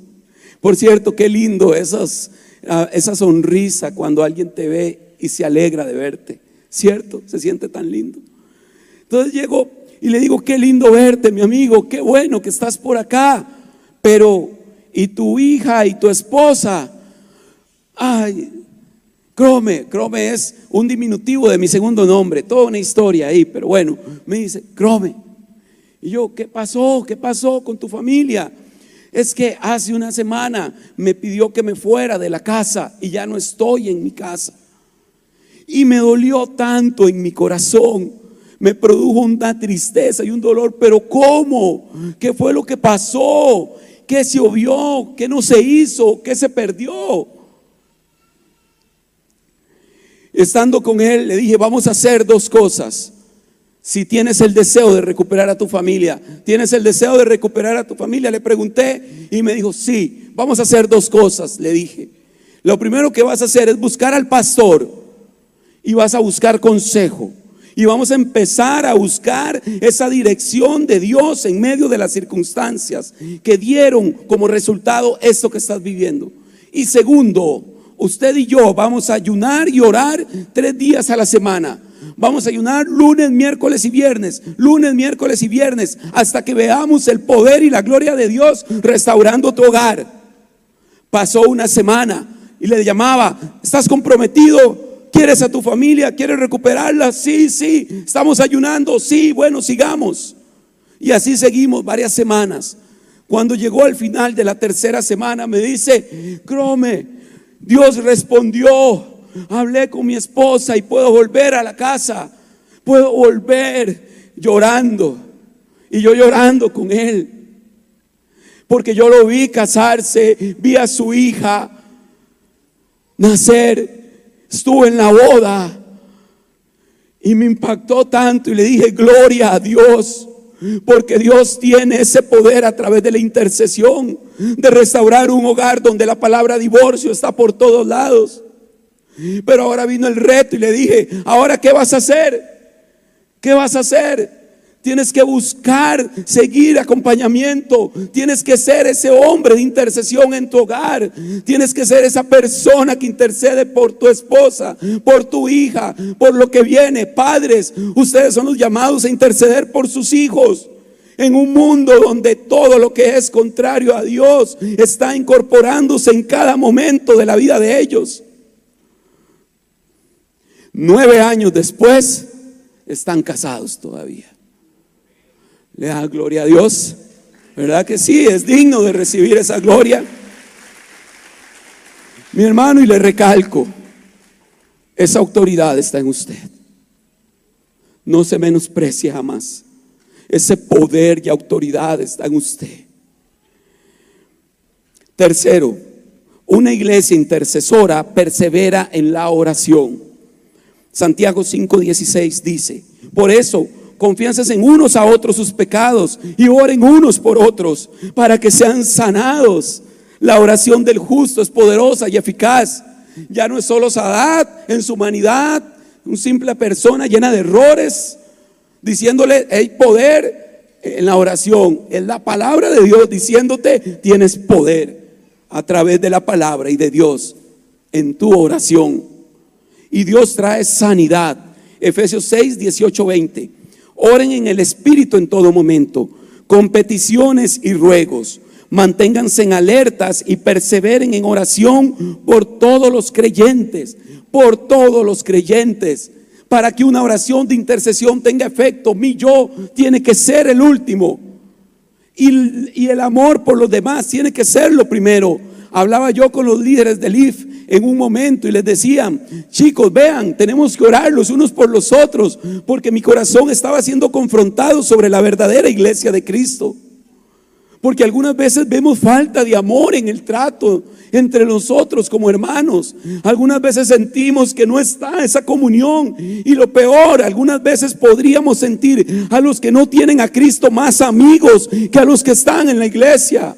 Por cierto, qué lindo esas, ah, esa sonrisa cuando alguien te ve y se alegra de verte, ¿cierto? Se siente tan lindo. Entonces llego y le digo, qué lindo verte, mi amigo, qué bueno que estás por acá. Pero, ¿y tu hija y tu esposa? Ay, Crome, Crome es un diminutivo de mi segundo nombre, toda una historia ahí, pero bueno, me dice, Crome. Y yo, ¿qué pasó? ¿Qué pasó con tu familia? Es que hace una semana me pidió que me fuera de la casa y ya no estoy en mi casa. Y me dolió tanto en mi corazón me produjo una tristeza y un dolor, pero ¿cómo? ¿Qué fue lo que pasó? ¿Qué se obvió? ¿Qué no se hizo? ¿Qué se perdió? Estando con él, le dije, vamos a hacer dos cosas. Si tienes el deseo de recuperar a tu familia, tienes el deseo de recuperar a tu familia, le pregunté y me dijo, sí, vamos a hacer dos cosas, le dije. Lo primero que vas a hacer es buscar al pastor y vas a buscar consejo y vamos a empezar a buscar esa dirección de Dios en medio de las circunstancias que dieron como resultado esto que estás viviendo. Y segundo, usted y yo vamos a ayunar y orar tres días a la semana. Vamos a ayunar lunes, miércoles y viernes, lunes, miércoles y viernes, hasta que veamos el poder y la gloria de Dios restaurando tu hogar. Pasó una semana y le llamaba, ¿estás comprometido? ¿Quieres a tu familia? ¿Quieres recuperarla? Sí, sí. ¿Estamos ayunando? Sí, bueno, sigamos. Y así seguimos varias semanas. Cuando llegó al final de la tercera semana, me dice, Crome, Dios respondió. Hablé con mi esposa y puedo volver a la casa. Puedo volver llorando. Y yo llorando con él. Porque yo lo vi casarse, vi a su hija nacer estuve en la boda Y me impactó tanto y le dije, gloria a Dios. Porque Dios tiene ese poder a través de la intercesión de restaurar un hogar donde la palabra divorcio está por todos lados. Pero ahora vino el reto y le dije, ahora ¿qué vas a hacer? ¿Qué vas a hacer? Tienes que buscar, seguir acompañamiento. Tienes que ser ese hombre de intercesión en tu hogar. Tienes que ser esa persona que intercede por tu esposa, por tu hija, por lo que viene. Padres, ustedes son los llamados a interceder por sus hijos. En un mundo donde todo lo que es contrario a Dios está incorporándose en cada momento de la vida de ellos. Nueve años después, están casados todavía. Le da gloria a Dios. ¿Verdad que sí? Es digno de recibir esa gloria. Mi hermano, y le recalco, esa autoridad está en usted. No se menosprecia jamás. Ese poder y autoridad está en usted. Tercero, una iglesia intercesora persevera en la oración. Santiago 5:16 dice, por eso confianzas en unos a otros sus pecados y oren unos por otros para que sean sanados. La oración del justo es poderosa y eficaz. Ya no es solo Sadat en su humanidad, una simple persona llena de errores, diciéndole, hay poder en la oración. Es la palabra de Dios diciéndote, tienes poder a través de la palabra y de Dios en tu oración. Y Dios trae sanidad. Efesios 6, 18, 20. Oren en el Espíritu en todo momento, con peticiones y ruegos. Manténganse en alertas y perseveren en oración por todos los creyentes, por todos los creyentes. Para que una oración de intercesión tenga efecto, mi yo tiene que ser el último. Y, y el amor por los demás tiene que ser lo primero. Hablaba yo con los líderes del IF en un momento y les decía, chicos, vean, tenemos que orar los unos por los otros, porque mi corazón estaba siendo confrontado sobre la verdadera iglesia de Cristo. Porque algunas veces vemos falta de amor en el trato entre nosotros como hermanos. Algunas veces sentimos que no está esa comunión. Y lo peor, algunas veces podríamos sentir a los que no tienen a Cristo más amigos que a los que están en la iglesia.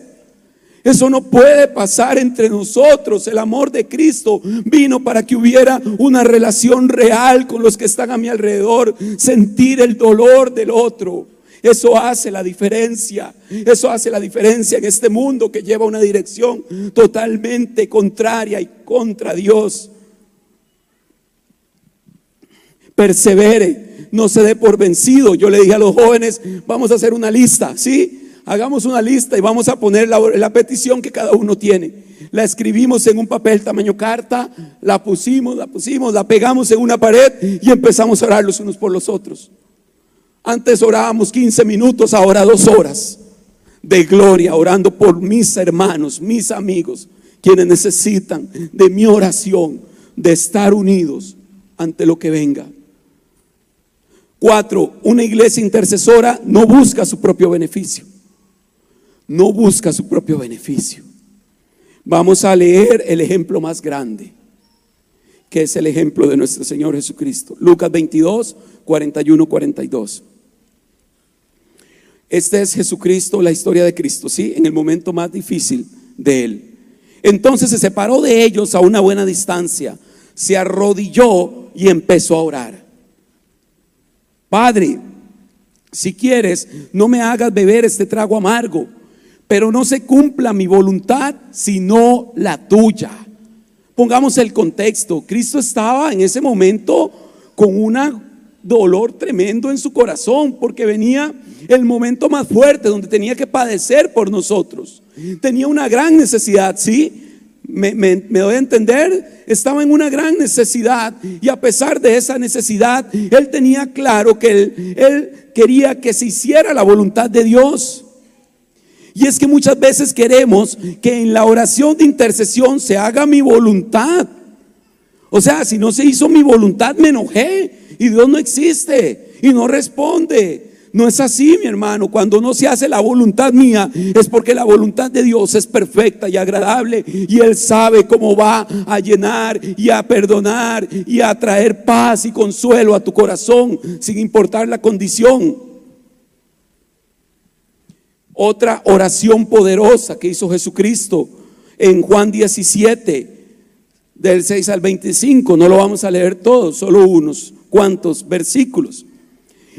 Eso no puede pasar entre nosotros. El amor de Cristo vino para que hubiera una relación real con los que están a mi alrededor, sentir el dolor del otro. Eso hace la diferencia. Eso hace la diferencia en este mundo que lleva una dirección totalmente contraria y contra Dios. Persevere, no se dé por vencido. Yo le dije a los jóvenes, vamos a hacer una lista, ¿sí? Hagamos una lista y vamos a poner la, petición que cada uno tiene. La escribimos en un papel tamaño carta, la pusimos, la pusimos, la pegamos en una pared y empezamos a orar los unos por los otros. Antes orábamos 15 minutos, ahora dos horas de gloria, orando por mis hermanos, mis amigos, quienes necesitan de mi oración, de estar unidos ante lo que venga. Cuatro, una iglesia intercesora no busca su propio beneficio no busca su propio beneficio. Vamos a leer el ejemplo más grande, que es el ejemplo de nuestro Señor Jesucristo. Lucas 22, 41, 42. Este es Jesucristo, la historia de Cristo, ¿sí? En el momento más difícil de él. Entonces se separó de ellos a una buena distancia, se arrodilló y empezó a orar. Padre, si quieres, no me hagas beber este trago amargo pero no se cumpla mi voluntad, sino la tuya. Pongamos el contexto. Cristo estaba en ese momento con un dolor tremendo en su corazón, porque venía el momento más fuerte donde tenía que padecer por nosotros. Tenía una gran necesidad, ¿sí? Me, doy a entender, estaba en una gran necesidad y a pesar de esa necesidad, él tenía claro que él, él quería que se hiciera la voluntad de Dios. Y es que muchas veces queremos que en la oración de intercesión se haga mi voluntad. O sea, si no se hizo mi voluntad, me enojé y Dios no existe y no responde. no es así, mi hermano. Cuando no se hace la voluntad mía, es porque la voluntad de Dios es perfecta y agradable. Y Él sabe cómo va a llenar y a perdonar y a traer paz y consuelo a tu corazón, sin importar la condición. Otra oración poderosa que hizo Jesucristo en Juan 17, del 6 al 25. No lo vamos a leer todo, solo unos cuantos versículos.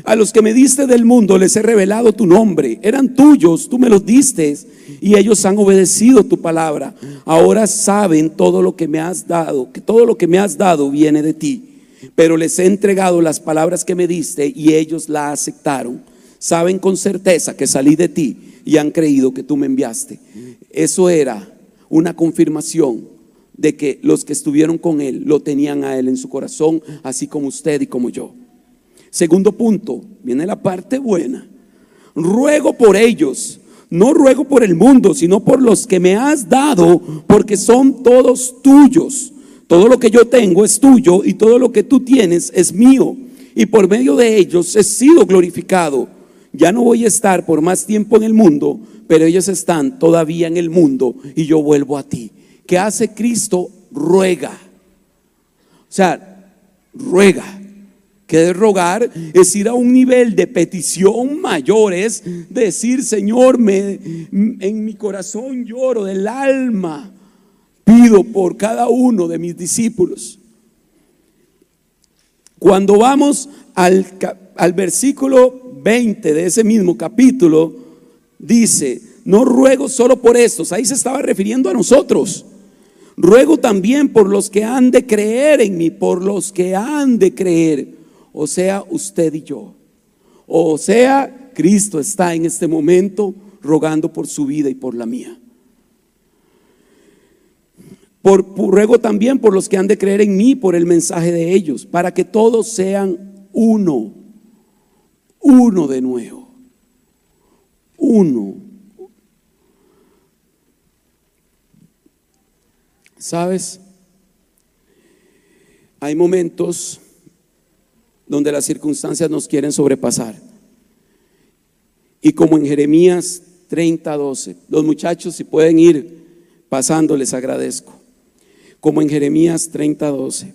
A los que me diste del mundo les he revelado tu nombre. Eran tuyos, tú me los diste y ellos han obedecido tu palabra. Ahora saben todo lo que me has dado, que todo lo que me has dado viene de ti. Pero les he entregado las palabras que me diste y ellos la aceptaron. Saben con certeza que salí de ti y han creído que tú me enviaste. Eso era una confirmación de que los que estuvieron con él lo tenían a él en su corazón, así como usted y como yo. Segundo punto, viene la parte buena. Ruego por ellos, no ruego por el mundo, sino por los que me has dado, porque son todos tuyos. Todo lo que yo tengo es tuyo y todo lo que tú tienes es mío. Y por medio de ellos he sido glorificado. Ya no voy a estar por más tiempo en el mundo, pero ellos están todavía en el mundo y yo vuelvo a ti. ¿Qué hace Cristo? Ruega. O sea, ruega que de rogar es ir a un nivel de petición mayor, es decir, Señor, me, en mi corazón lloro del alma, pido por cada uno de mis discípulos. Cuando vamos al, al versículo 20 de ese mismo capítulo, dice, no ruego solo por estos, ahí se estaba refiriendo a nosotros. Ruego también por los que han de creer en mí, por los que han de creer o sea usted y yo. O sea, Cristo está en este momento rogando por su vida y por la mía. Por, ruego también por los que han de creer en mí, por el mensaje de ellos, para que todos sean uno, uno de nuevo, uno. ¿Sabes? Hay momentos donde las circunstancias nos quieren sobrepasar. Y como en Jeremías 30, 12, los muchachos si pueden ir pasando, les agradezco. Como en Jeremías 30, 12,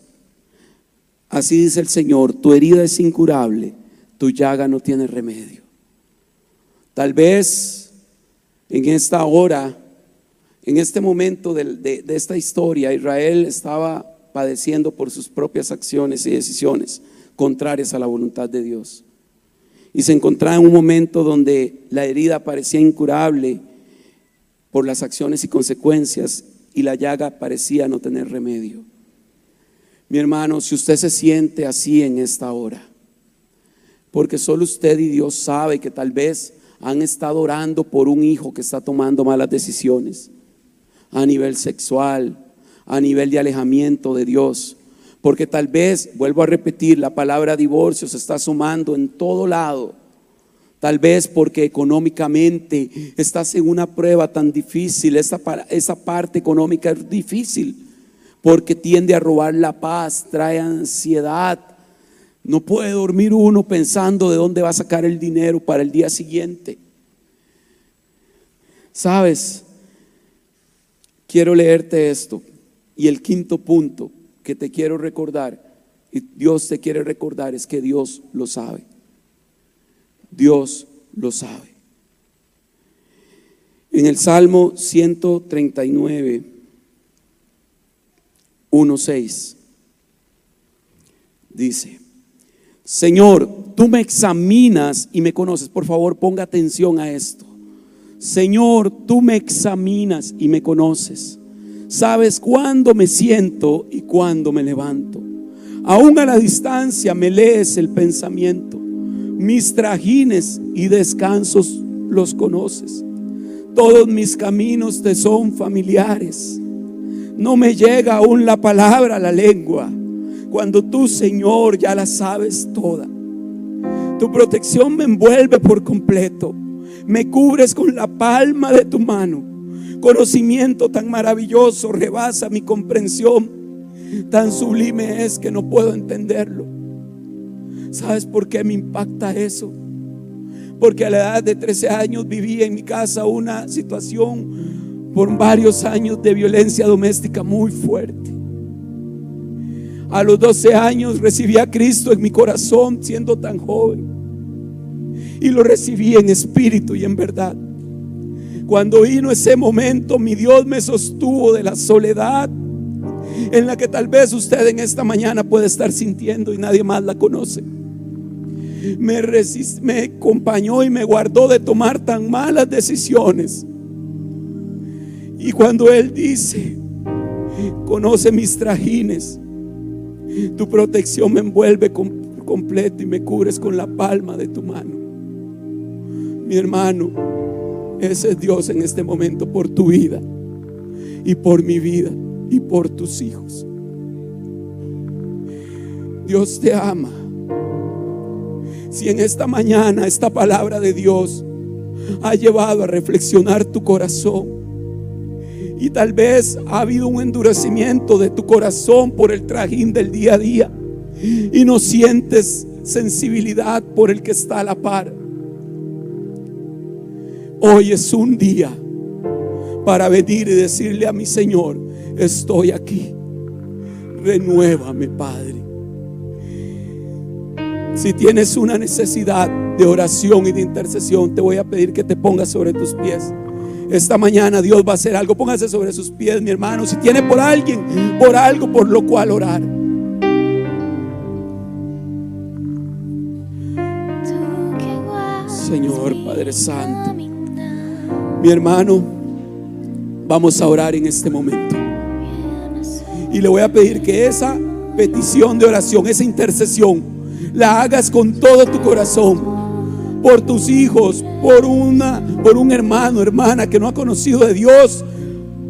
así dice el Señor, tu herida es incurable, tu llaga no tiene remedio. Tal vez en esta hora, en este momento de, de esta historia, Israel estaba padeciendo por sus propias acciones y decisiones contrarias a la voluntad de Dios. Y se encontraba en un momento donde la herida parecía incurable por las acciones y consecuencias y la llaga parecía no tener remedio. Mi hermano, si usted se siente así en esta hora, porque solo usted y Dios sabe que tal vez han estado orando por un hijo que está tomando malas decisiones a nivel sexual, a nivel de alejamiento de Dios, porque tal vez, vuelvo a repetir, la palabra divorcio se está sumando en todo lado. Tal vez porque económicamente estás en una prueba tan difícil, esa, esa parte económica es difícil, porque tiende a robar la paz, trae ansiedad. No puede dormir uno pensando de dónde va a sacar el dinero para el día siguiente. ¿Sabes? Quiero leerte esto. Y el quinto punto, que te quiero recordar, y Dios te quiere recordar, es que Dios lo sabe. Dios lo sabe. En el Salmo 139, 1.6, dice, Señor, tú me examinas y me conoces. Por favor, ponga atención a esto. Señor, tú me examinas y me conoces. Sabes cuándo me siento y cuándo me levanto. Aún a la distancia me lees el pensamiento. Mis trajines y descansos los conoces. Todos mis caminos te son familiares. No me llega aún la palabra a la lengua, cuando tú, Señor, ya la sabes toda. Tu protección me envuelve por completo. Me cubres con la palma de tu mano conocimiento tan maravilloso rebasa mi comprensión. Tan sublime es que no puedo entenderlo. ¿Sabes por qué me impacta eso? Porque a la edad de 13 años vivía en mi casa una situación por varios años de violencia doméstica muy fuerte. A los 12 años recibí a Cristo en mi corazón siendo tan joven. Y lo recibí en espíritu y en verdad. Cuando vino ese momento, mi Dios me sostuvo de la soledad en la que tal vez usted en esta mañana puede estar sintiendo y nadie más la conoce. Me, me acompañó y me guardó de tomar tan malas decisiones. Y cuando Él dice, conoce mis trajines, tu protección me envuelve completo y me cubres con la palma de tu mano. Mi hermano, ese es Dios en este momento por tu vida y por mi vida y por tus hijos. Dios te ama. Si en esta mañana esta palabra de Dios ha llevado a reflexionar tu corazón y tal vez ha habido un endurecimiento de tu corazón por el trajín del día a día y no sientes sensibilidad por el que está a la par. Hoy es un día para venir y decirle a mi Señor, estoy aquí. Renuévame, Padre. Si tienes una necesidad de oración y de intercesión, te voy a pedir que te pongas sobre tus pies. Esta mañana Dios va a hacer algo. Póngase sobre sus pies, mi hermano. Si tiene por alguien, por algo por lo cual orar. Señor Padre Santo, mi hermano, vamos a orar en este momento. Y le voy a pedir que esa petición de oración, esa intercesión, la hagas con todo tu corazón. Por tus hijos, por una, por un hermano, hermana que no ha conocido de Dios.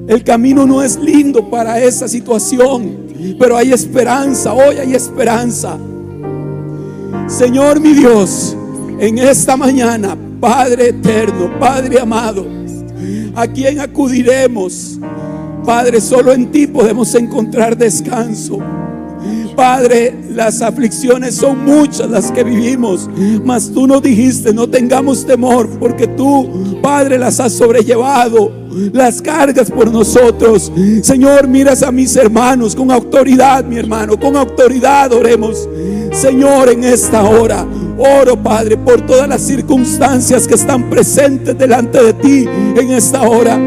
El camino no es lindo para esa situación, pero hay esperanza, hoy hay esperanza. Señor mi Dios, en esta mañana, Padre eterno, Padre amado, ¿a quién acudiremos? Padre, solo en ti podemos encontrar descanso. Padre, las aflicciones son muchas las que vivimos, mas tú nos dijiste, no tengamos temor, porque tú, Padre, las has sobrellevado, las cargas por nosotros. Señor, miras a mis hermanos con autoridad, mi hermano, con autoridad oremos. Señor, en esta hora, oro, Padre, por todas las circunstancias que están presentes delante de ti en esta hora,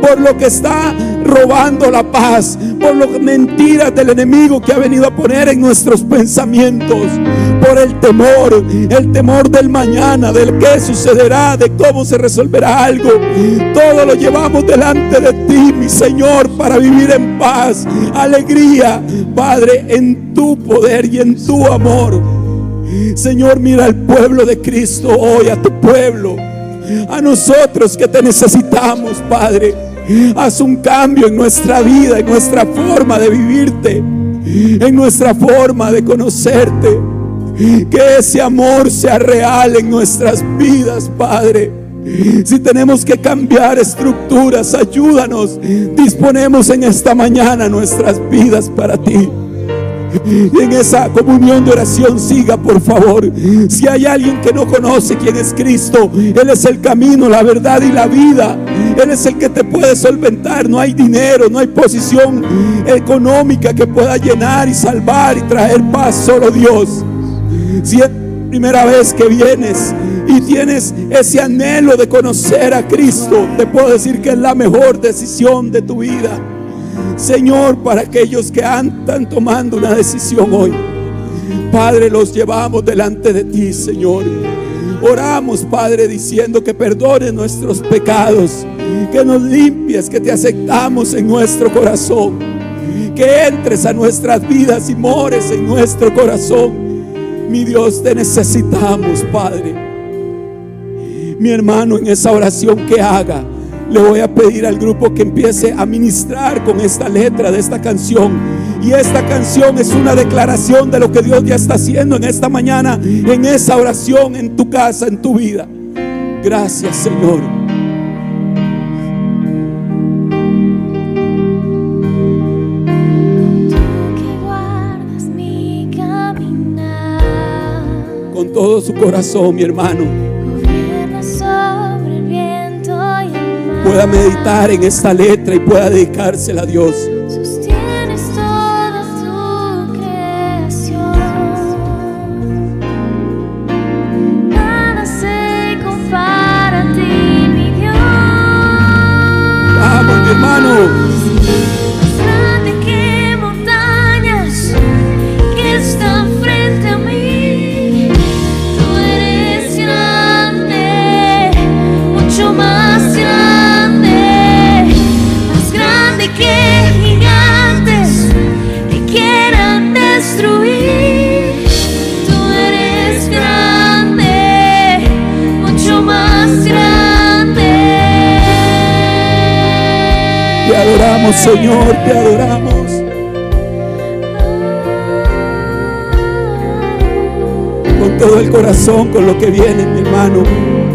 por lo que está robando la paz, por las mentiras del enemigo que ha venido a poner en nuestros pensamientos, por el temor, el temor del mañana, del que sucederá, de cómo se resolverá algo. Todo lo llevamos delante de ti, mi Señor, para vivir en paz, alegría, Padre, en tu poder y en tu amor. Señor, mira al pueblo de Cristo hoy, a tu pueblo, a nosotros que te necesitamos, Padre. Haz un cambio en nuestra vida, en nuestra forma de vivirte, en nuestra forma de conocerte. Que ese amor sea real en nuestras vidas, Padre. Si tenemos que cambiar estructuras, ayúdanos. Disponemos en esta mañana nuestras vidas para ti. Y en esa comunión de oración siga, por favor. Si hay alguien que no conoce quién es Cristo, Él es el camino, la verdad y la vida. Él es el que te puede solventar. No hay dinero, no hay posición económica que pueda llenar y salvar y traer paz. Solo Dios. Si es la primera vez que vienes y tienes ese anhelo de conocer a Cristo, te puedo decir que es la mejor decisión de tu vida. Señor, para aquellos que están tomando una decisión hoy. Padre, los llevamos delante de ti, Señor. Oramos, Padre, diciendo que perdones nuestros pecados, que nos limpies, que te aceptamos en nuestro corazón, que entres a nuestras vidas y mores en nuestro corazón. Mi Dios, te necesitamos, Padre. Mi hermano, en esa oración que haga, le voy a pedir al grupo que empiece a ministrar con esta letra de esta canción. Y esta canción es una declaración de lo que Dios ya está haciendo en esta mañana, en esa oración, en tu casa, en tu vida. Gracias, Señor. Con todo su corazón, mi hermano. Pueda meditar en esta letra y pueda dedicársela a Dios. Señor, te adoramos. Con todo el corazón, con lo que viene, mi hermano.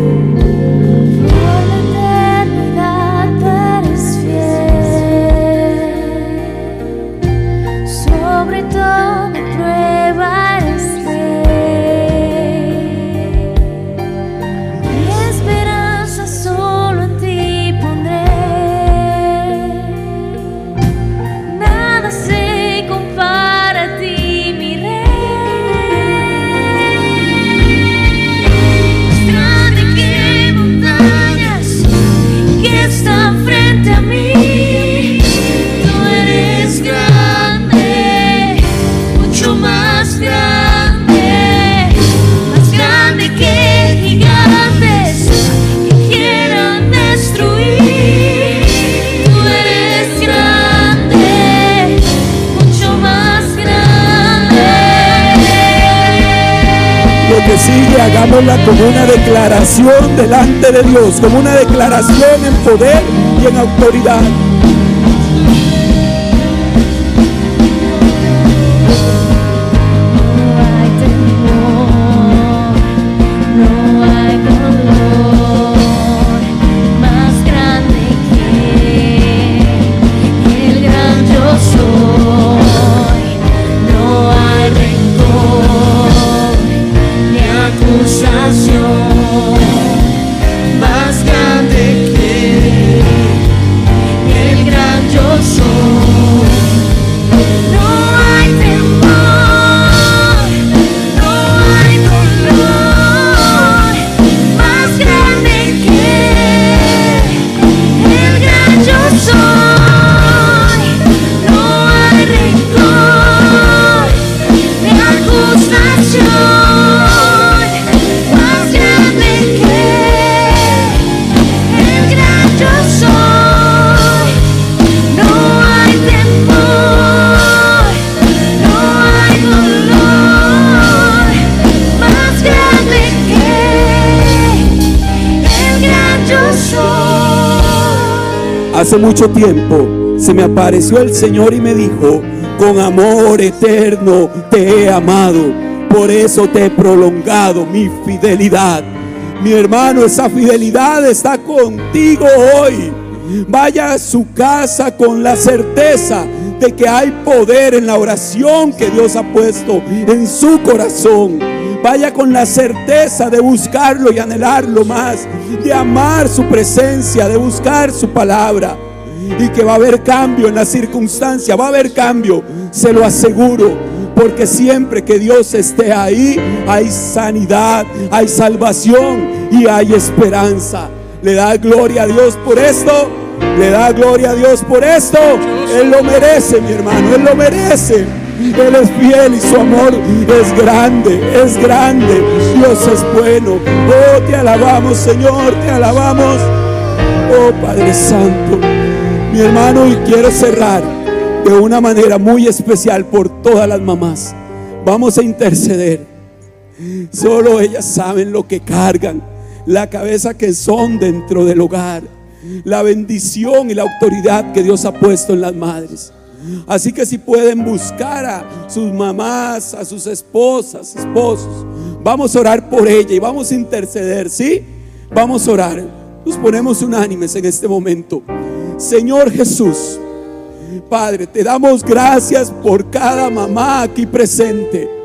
Declaración delante de Dios, como una declaración en poder y en autoridad. Hace mucho tiempo se me apareció el Señor y me dijo, con amor eterno te he amado, por eso te he prolongado mi fidelidad. Mi hermano, esa fidelidad está contigo hoy. Vaya a su casa con la certeza de que hay poder en la oración que Dios ha puesto en su corazón. Vaya con la certeza de buscarlo y anhelarlo más, de amar su presencia, de buscar su palabra. Y que va a haber cambio en la circunstancia, va a haber cambio, se lo aseguro. Porque siempre que Dios esté ahí, hay sanidad, hay salvación y hay esperanza. Le da gloria a Dios por esto. Le da gloria a Dios por esto. Él lo merece, mi hermano. Él lo merece. Él es fiel y su amor es grande, es grande. Dios es bueno. Oh, te alabamos, Señor, te alabamos. Oh, Padre Santo. Mi hermano, y quiero cerrar de una manera muy especial por todas las mamás. Vamos a interceder. Solo ellas saben lo que cargan, la cabeza que son dentro del hogar, la bendición y la autoridad que Dios ha puesto en las madres. Así que si pueden buscar a sus mamás, a sus esposas, esposos, vamos a orar por ella y vamos a interceder, ¿sí? Vamos a orar. Nos ponemos unánimes en este momento. Señor Jesús, Padre, te damos gracias por cada mamá aquí presente.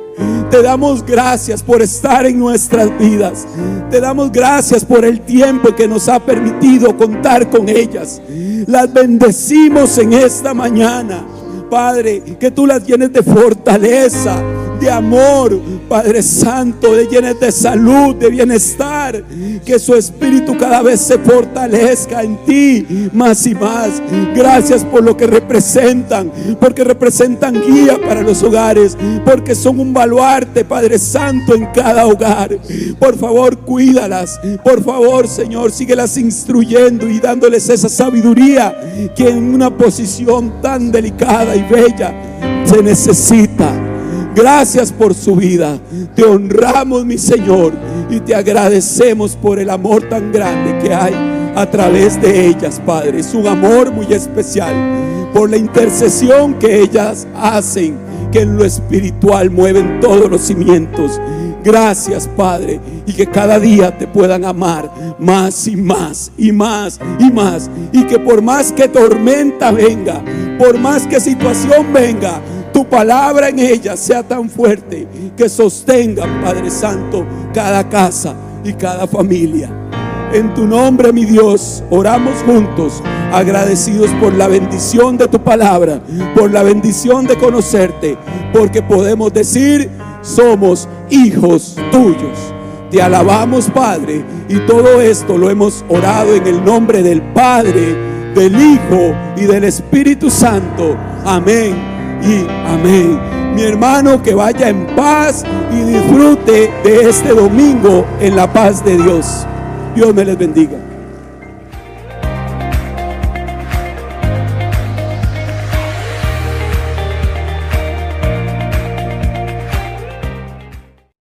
Te damos gracias por estar en nuestras vidas. Te damos gracias por el tiempo que nos ha permitido contar con ellas. Las bendecimos en esta mañana. Padre, que tú las llenes de fortaleza, de amor, Padre Santo, de llenes de salud, de bienestar, que su espíritu cada vez se fortalezca en ti más y más. Gracias por lo que representan, porque representan guía para los hogares, porque son un baluarte, Padre Santo, en cada hogar. Por favor, cuídalas. Por favor, Señor, síguelas instruyendo y dándoles esa sabiduría que en una posición tan delicada y bella se necesita. Gracias por su vida. Te honramos, mi Señor, y te agradecemos por el amor tan grande que hay a través de ellas, Padre. Es un amor muy especial por la intercesión que ellas hacen, que en lo espiritual mueven todos los cimientos. Gracias, Padre, y que cada día te puedan amar más y más y más y más. Y que por más que tormenta venga, por más que situación venga, tu palabra en ella sea tan fuerte que sostenga, Padre Santo, cada casa y cada familia. En tu nombre, mi Dios, oramos juntos, agradecidos por la bendición de tu palabra, por la bendición de conocerte, porque podemos decir, somos hijos tuyos. Te alabamos, Padre, y todo esto lo hemos orado en el nombre del Padre, del Hijo y del Espíritu Santo. Amén y amén. Mi hermano, que vaya en paz y disfrute de este domingo en la paz de Dios. Dios me les bendiga.